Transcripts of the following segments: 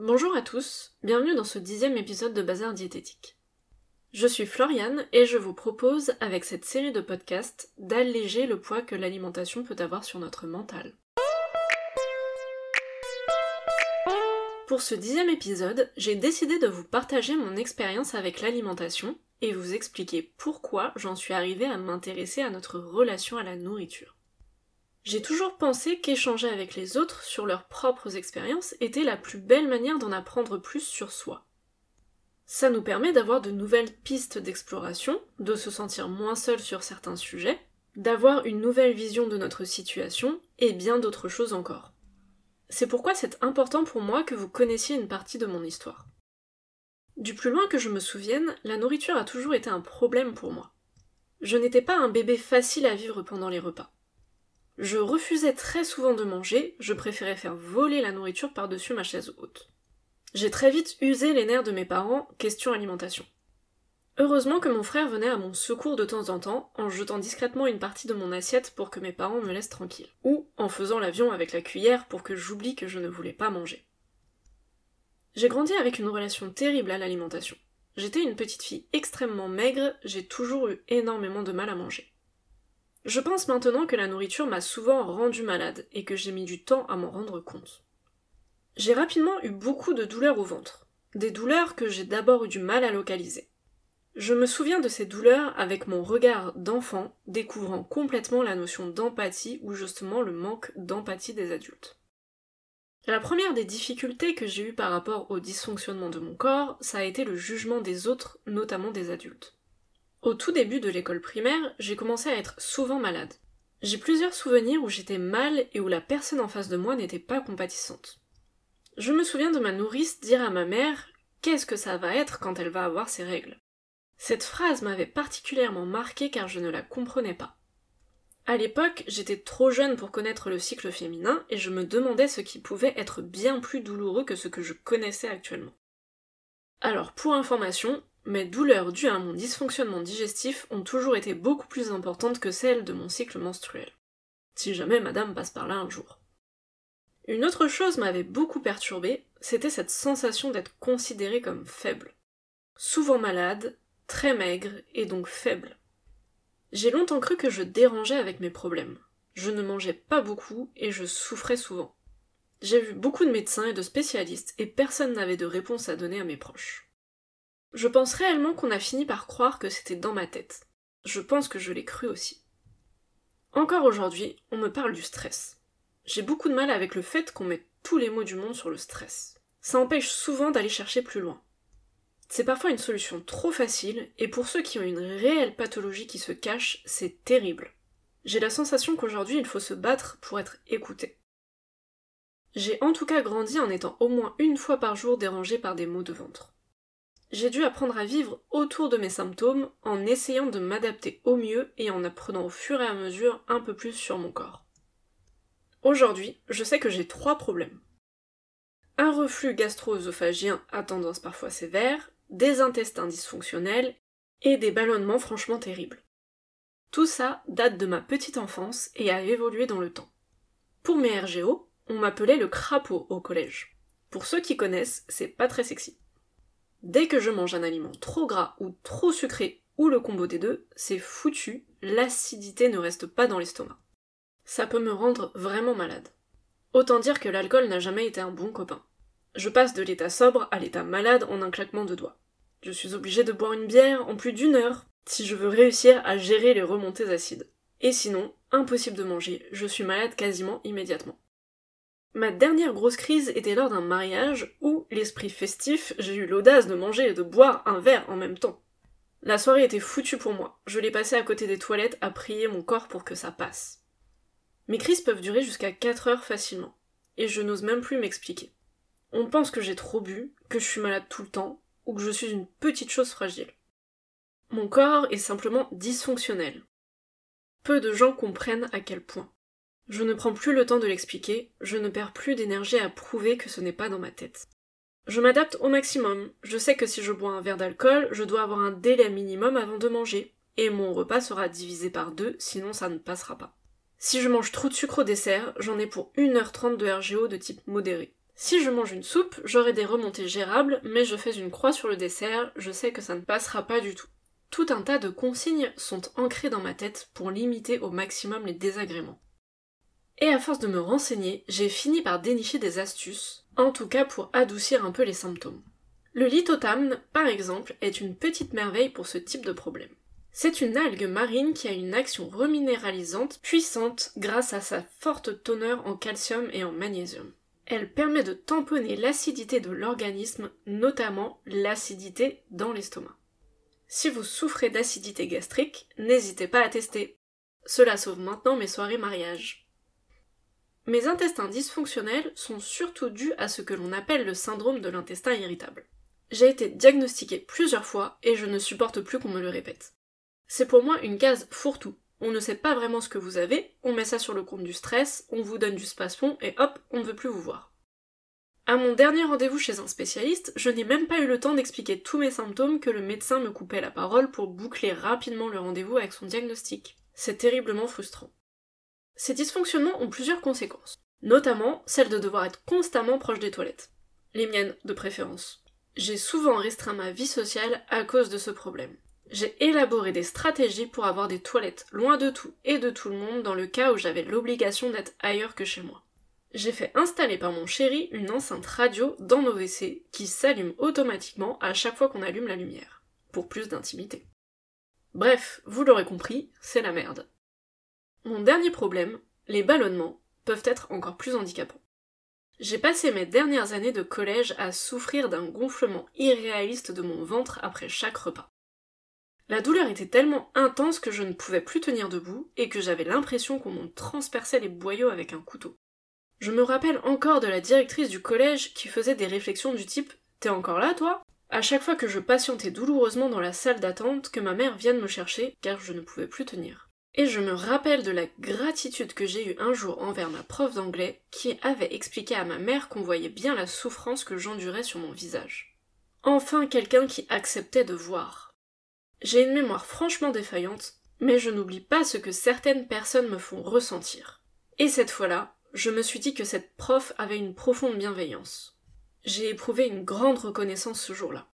Bonjour à tous, bienvenue dans ce dixième épisode de Bazar Diététique. Je suis Floriane et je vous propose, avec cette série de podcasts, d'alléger le poids que l'alimentation peut avoir sur notre mental. Pour ce dixième épisode, j'ai décidé de vous partager mon expérience avec l'alimentation et vous expliquer pourquoi j'en suis arrivée à m'intéresser à notre relation à la nourriture. J'ai toujours pensé qu'échanger avec les autres sur leurs propres expériences était la plus belle manière d'en apprendre plus sur soi. Ça nous permet d'avoir de nouvelles pistes d'exploration, de se sentir moins seul sur certains sujets, d'avoir une nouvelle vision de notre situation et bien d'autres choses encore. C'est pourquoi c'est important pour moi que vous connaissiez une partie de mon histoire. Du plus loin que je me souvienne, la nourriture a toujours été un problème pour moi. Je n'étais pas un bébé facile à vivre pendant les repas. Je refusais très souvent de manger, je préférais faire voler la nourriture par-dessus ma chaise haute. J'ai très vite usé les nerfs de mes parents, question alimentation. Heureusement que mon frère venait à mon secours de temps en temps, en jetant discrètement une partie de mon assiette pour que mes parents me laissent tranquille, ou en faisant l'avion avec la cuillère pour que j'oublie que je ne voulais pas manger. J'ai grandi avec une relation terrible à l'alimentation. J'étais une petite fille extrêmement maigre, j'ai toujours eu énormément de mal à manger. Je pense maintenant que la nourriture m'a souvent rendu malade et que j'ai mis du temps à m'en rendre compte. J'ai rapidement eu beaucoup de douleurs au ventre, des douleurs que j'ai d'abord eu du mal à localiser. Je me souviens de ces douleurs avec mon regard d'enfant, découvrant complètement la notion d'empathie ou justement le manque d'empathie des adultes. La première des difficultés que j'ai eues par rapport au dysfonctionnement de mon corps, ça a été le jugement des autres, notamment des adultes. Au tout début de l'école primaire, j'ai commencé à être souvent malade. J'ai plusieurs souvenirs où j'étais mal et où la personne en face de moi n'était pas compatissante. Je me souviens de ma nourrice dire à ma mère Qu'est-ce que ça va être quand elle va avoir ses règles? Cette phrase m'avait particulièrement marquée car je ne la comprenais pas. À l'époque, j'étais trop jeune pour connaître le cycle féminin et je me demandais ce qui pouvait être bien plus douloureux que ce que je connaissais actuellement. Alors, pour information, mes douleurs dues à mon dysfonctionnement digestif ont toujours été beaucoup plus importantes que celles de mon cycle menstruel. Si jamais madame passe par là un jour. Une autre chose m'avait beaucoup perturbée, c'était cette sensation d'être considérée comme faible. Souvent malade, très maigre et donc faible. J'ai longtemps cru que je dérangeais avec mes problèmes. Je ne mangeais pas beaucoup et je souffrais souvent. J'ai vu beaucoup de médecins et de spécialistes et personne n'avait de réponse à donner à mes proches. Je pense réellement qu'on a fini par croire que c'était dans ma tête. Je pense que je l'ai cru aussi. Encore aujourd'hui, on me parle du stress. J'ai beaucoup de mal avec le fait qu'on mette tous les mots du monde sur le stress. Ça empêche souvent d'aller chercher plus loin. C'est parfois une solution trop facile, et pour ceux qui ont une réelle pathologie qui se cache, c'est terrible. J'ai la sensation qu'aujourd'hui il faut se battre pour être écouté. J'ai en tout cas grandi en étant au moins une fois par jour dérangé par des maux de ventre. J'ai dû apprendre à vivre autour de mes symptômes en essayant de m'adapter au mieux et en apprenant au fur et à mesure un peu plus sur mon corps. Aujourd'hui, je sais que j'ai trois problèmes. Un reflux gastro-œsophagien à tendance parfois sévère, des intestins dysfonctionnels et des ballonnements franchement terribles. Tout ça date de ma petite enfance et a évolué dans le temps. Pour mes RGO, on m'appelait le crapaud au collège. Pour ceux qui connaissent, c'est pas très sexy. Dès que je mange un aliment trop gras ou trop sucré, ou le combo des deux, c'est foutu, l'acidité ne reste pas dans l'estomac. Ça peut me rendre vraiment malade. Autant dire que l'alcool n'a jamais été un bon copain. Je passe de l'état sobre à l'état malade en un claquement de doigts. Je suis obligée de boire une bière en plus d'une heure si je veux réussir à gérer les remontées acides. Et sinon, impossible de manger, je suis malade quasiment immédiatement. Ma dernière grosse crise était lors d'un mariage où, l'esprit festif, j'ai eu l'audace de manger et de boire un verre en même temps. La soirée était foutue pour moi. Je l'ai passée à côté des toilettes à prier mon corps pour que ça passe. Mes crises peuvent durer jusqu'à 4 heures facilement. Et je n'ose même plus m'expliquer. On pense que j'ai trop bu, que je suis malade tout le temps, ou que je suis une petite chose fragile. Mon corps est simplement dysfonctionnel. Peu de gens comprennent à quel point. Je ne prends plus le temps de l'expliquer, je ne perds plus d'énergie à prouver que ce n'est pas dans ma tête. Je m'adapte au maximum, je sais que si je bois un verre d'alcool, je dois avoir un délai minimum avant de manger, et mon repas sera divisé par deux, sinon ça ne passera pas. Si je mange trop de sucre au dessert, j'en ai pour 1h30 de RGO de type modéré. Si je mange une soupe, j'aurai des remontées gérables, mais je fais une croix sur le dessert, je sais que ça ne passera pas du tout. Tout un tas de consignes sont ancrées dans ma tête pour limiter au maximum les désagréments. Et à force de me renseigner, j'ai fini par dénicher des astuces, en tout cas pour adoucir un peu les symptômes. Le lithotamne, par exemple, est une petite merveille pour ce type de problème. C'est une algue marine qui a une action reminéralisante puissante grâce à sa forte teneur en calcium et en magnésium. Elle permet de tamponner l'acidité de l'organisme, notamment l'acidité dans l'estomac. Si vous souffrez d'acidité gastrique, n'hésitez pas à tester. Cela sauve maintenant mes soirées mariage. Mes intestins dysfonctionnels sont surtout dus à ce que l'on appelle le syndrome de l'intestin irritable. J'ai été diagnostiquée plusieurs fois et je ne supporte plus qu'on me le répète. C'est pour moi une case fourre-tout. On ne sait pas vraiment ce que vous avez, on met ça sur le compte du stress, on vous donne du spasmon et hop, on ne veut plus vous voir. À mon dernier rendez-vous chez un spécialiste, je n'ai même pas eu le temps d'expliquer tous mes symptômes que le médecin me coupait la parole pour boucler rapidement le rendez-vous avec son diagnostic. C'est terriblement frustrant. Ces dysfonctionnements ont plusieurs conséquences, notamment celle de devoir être constamment proche des toilettes. Les miennes, de préférence. J'ai souvent restreint ma vie sociale à cause de ce problème. J'ai élaboré des stratégies pour avoir des toilettes loin de tout et de tout le monde dans le cas où j'avais l'obligation d'être ailleurs que chez moi. J'ai fait installer par mon chéri une enceinte radio dans nos WC qui s'allume automatiquement à chaque fois qu'on allume la lumière, pour plus d'intimité. Bref, vous l'aurez compris, c'est la merde. Mon dernier problème, les ballonnements, peuvent être encore plus handicapants. J'ai passé mes dernières années de collège à souffrir d'un gonflement irréaliste de mon ventre après chaque repas. La douleur était tellement intense que je ne pouvais plus tenir debout et que j'avais l'impression qu'on m'en transperçait les boyaux avec un couteau. Je me rappelle encore de la directrice du collège qui faisait des réflexions du type T'es encore là, toi? À chaque fois que je patientais douloureusement dans la salle d'attente que ma mère vienne me chercher car je ne pouvais plus tenir. Et je me rappelle de la gratitude que j'ai eue un jour envers ma prof d'anglais qui avait expliqué à ma mère qu'on voyait bien la souffrance que j'endurais sur mon visage. Enfin quelqu'un qui acceptait de voir. J'ai une mémoire franchement défaillante, mais je n'oublie pas ce que certaines personnes me font ressentir. Et cette fois-là, je me suis dit que cette prof avait une profonde bienveillance. J'ai éprouvé une grande reconnaissance ce jour-là.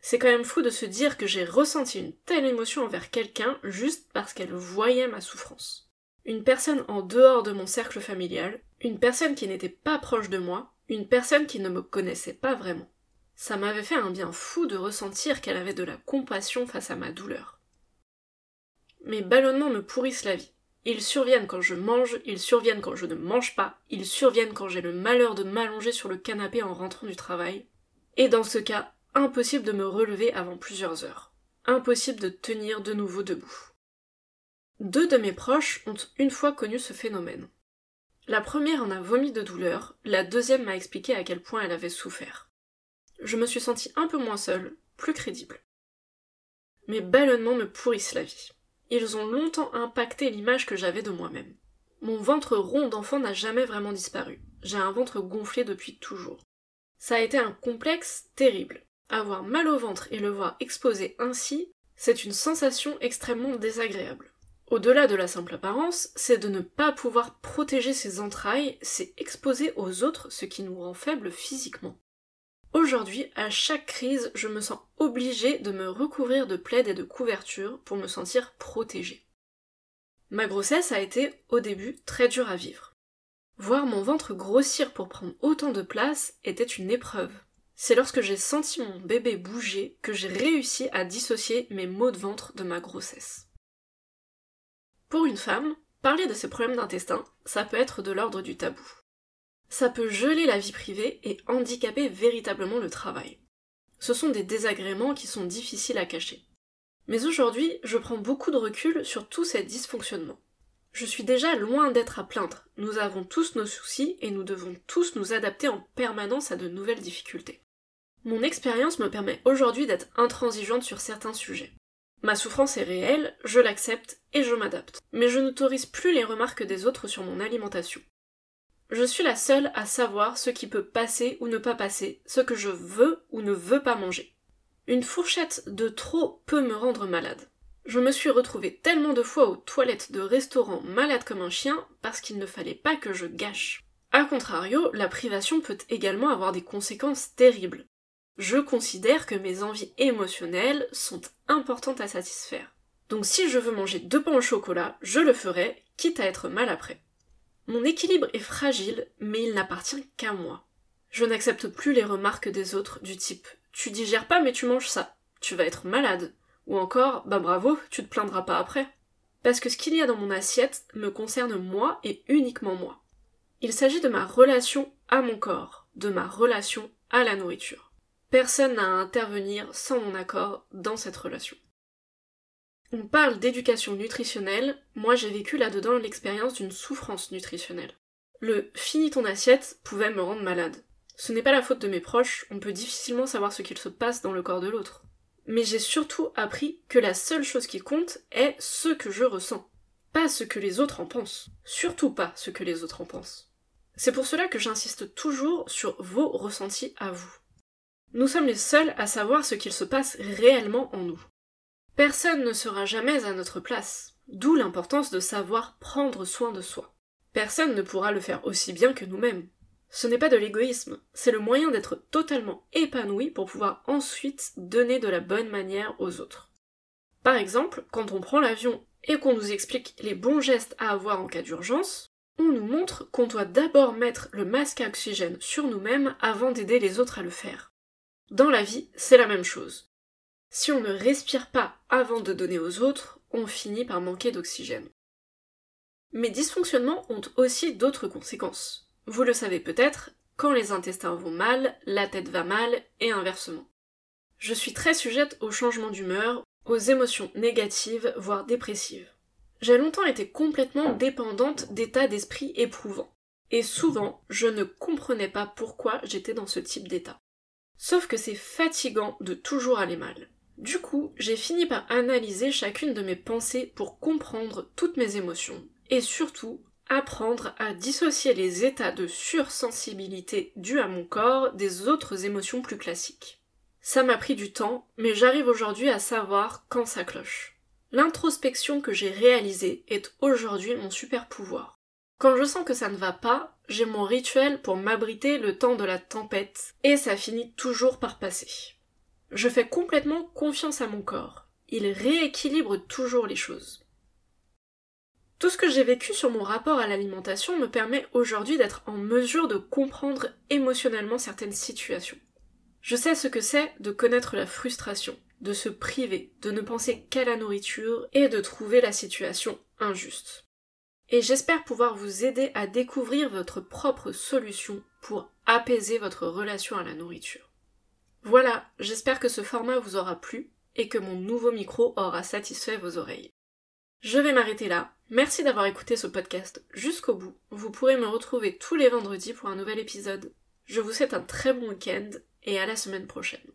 C'est quand même fou de se dire que j'ai ressenti une telle émotion envers quelqu'un juste parce qu'elle voyait ma souffrance. Une personne en dehors de mon cercle familial, une personne qui n'était pas proche de moi, une personne qui ne me connaissait pas vraiment. Ça m'avait fait un bien fou de ressentir qu'elle avait de la compassion face à ma douleur. Mes ballonnements me pourrissent la vie. Ils surviennent quand je mange, ils surviennent quand je ne mange pas, ils surviennent quand j'ai le malheur de m'allonger sur le canapé en rentrant du travail. Et dans ce cas, impossible de me relever avant plusieurs heures. Impossible de tenir de nouveau debout. Deux de mes proches ont une fois connu ce phénomène. La première en a vomi de douleur, la deuxième m'a expliqué à quel point elle avait souffert. Je me suis sentie un peu moins seule, plus crédible. Mes ballonnements me pourrissent la vie. Ils ont longtemps impacté l'image que j'avais de moi-même. Mon ventre rond d'enfant n'a jamais vraiment disparu. J'ai un ventre gonflé depuis toujours. Ça a été un complexe terrible. Avoir mal au ventre et le voir exposé ainsi, c'est une sensation extrêmement désagréable. Au-delà de la simple apparence, c'est de ne pas pouvoir protéger ses entrailles, c'est exposer aux autres ce qui nous rend faibles physiquement. Aujourd'hui, à chaque crise, je me sens obligée de me recouvrir de plaides et de couvertures pour me sentir protégée. Ma grossesse a été, au début, très dure à vivre. Voir mon ventre grossir pour prendre autant de place était une épreuve. C'est lorsque j'ai senti mon bébé bouger que j'ai réussi à dissocier mes maux de ventre de ma grossesse. Pour une femme, parler de ses problèmes d'intestin, ça peut être de l'ordre du tabou. Ça peut geler la vie privée et handicaper véritablement le travail. Ce sont des désagréments qui sont difficiles à cacher. Mais aujourd'hui, je prends beaucoup de recul sur tous ces dysfonctionnements. Je suis déjà loin d'être à plaindre. Nous avons tous nos soucis et nous devons tous nous adapter en permanence à de nouvelles difficultés. Mon expérience me permet aujourd'hui d'être intransigeante sur certains sujets. Ma souffrance est réelle, je l'accepte et je m'adapte. Mais je n'autorise plus les remarques des autres sur mon alimentation. Je suis la seule à savoir ce qui peut passer ou ne pas passer, ce que je veux ou ne veux pas manger. Une fourchette de trop peut me rendre malade. Je me suis retrouvée tellement de fois aux toilettes de restaurants malade comme un chien parce qu'il ne fallait pas que je gâche. A contrario, la privation peut également avoir des conséquences terribles. Je considère que mes envies émotionnelles sont importantes à satisfaire. Donc si je veux manger deux pains au chocolat, je le ferai, quitte à être mal après. Mon équilibre est fragile, mais il n'appartient qu'à moi. Je n'accepte plus les remarques des autres du type Tu digères pas mais tu manges ça, tu vas être malade, ou encore Bah bravo, tu te plaindras pas après. Parce que ce qu'il y a dans mon assiette me concerne moi et uniquement moi. Il s'agit de ma relation à mon corps, de ma relation à la nourriture. Personne n'a à intervenir sans mon accord dans cette relation. On parle d'éducation nutritionnelle, moi j'ai vécu là-dedans l'expérience d'une souffrance nutritionnelle. Le finis ton assiette pouvait me rendre malade. Ce n'est pas la faute de mes proches, on peut difficilement savoir ce qu'il se passe dans le corps de l'autre. Mais j'ai surtout appris que la seule chose qui compte est ce que je ressens, pas ce que les autres en pensent. Surtout pas ce que les autres en pensent. C'est pour cela que j'insiste toujours sur vos ressentis à vous. Nous sommes les seuls à savoir ce qu'il se passe réellement en nous. Personne ne sera jamais à notre place, d'où l'importance de savoir prendre soin de soi. Personne ne pourra le faire aussi bien que nous-mêmes. Ce n'est pas de l'égoïsme, c'est le moyen d'être totalement épanoui pour pouvoir ensuite donner de la bonne manière aux autres. Par exemple, quand on prend l'avion et qu'on nous explique les bons gestes à avoir en cas d'urgence, on nous montre qu'on doit d'abord mettre le masque à oxygène sur nous-mêmes avant d'aider les autres à le faire. Dans la vie, c'est la même chose. Si on ne respire pas avant de donner aux autres, on finit par manquer d'oxygène. Mes dysfonctionnements ont aussi d'autres conséquences. Vous le savez peut-être, quand les intestins vont mal, la tête va mal, et inversement. Je suis très sujette aux changements d'humeur, aux émotions négatives, voire dépressives. J'ai longtemps été complètement dépendante d'états d'esprit éprouvants. Et souvent, je ne comprenais pas pourquoi j'étais dans ce type d'état. Sauf que c'est fatigant de toujours aller mal. Du coup, j'ai fini par analyser chacune de mes pensées pour comprendre toutes mes émotions, et surtout apprendre à dissocier les états de sursensibilité dus à mon corps des autres émotions plus classiques. Ça m'a pris du temps, mais j'arrive aujourd'hui à savoir quand ça cloche. L'introspection que j'ai réalisée est aujourd'hui mon super pouvoir. Quand je sens que ça ne va pas, j'ai mon rituel pour m'abriter le temps de la tempête, et ça finit toujours par passer. Je fais complètement confiance à mon corps. Il rééquilibre toujours les choses. Tout ce que j'ai vécu sur mon rapport à l'alimentation me permet aujourd'hui d'être en mesure de comprendre émotionnellement certaines situations. Je sais ce que c'est de connaître la frustration, de se priver, de ne penser qu'à la nourriture et de trouver la situation injuste. Et j'espère pouvoir vous aider à découvrir votre propre solution pour apaiser votre relation à la nourriture. Voilà, j'espère que ce format vous aura plu et que mon nouveau micro aura satisfait vos oreilles. Je vais m'arrêter là. Merci d'avoir écouté ce podcast jusqu'au bout. Vous pourrez me retrouver tous les vendredis pour un nouvel épisode. Je vous souhaite un très bon week-end et à la semaine prochaine.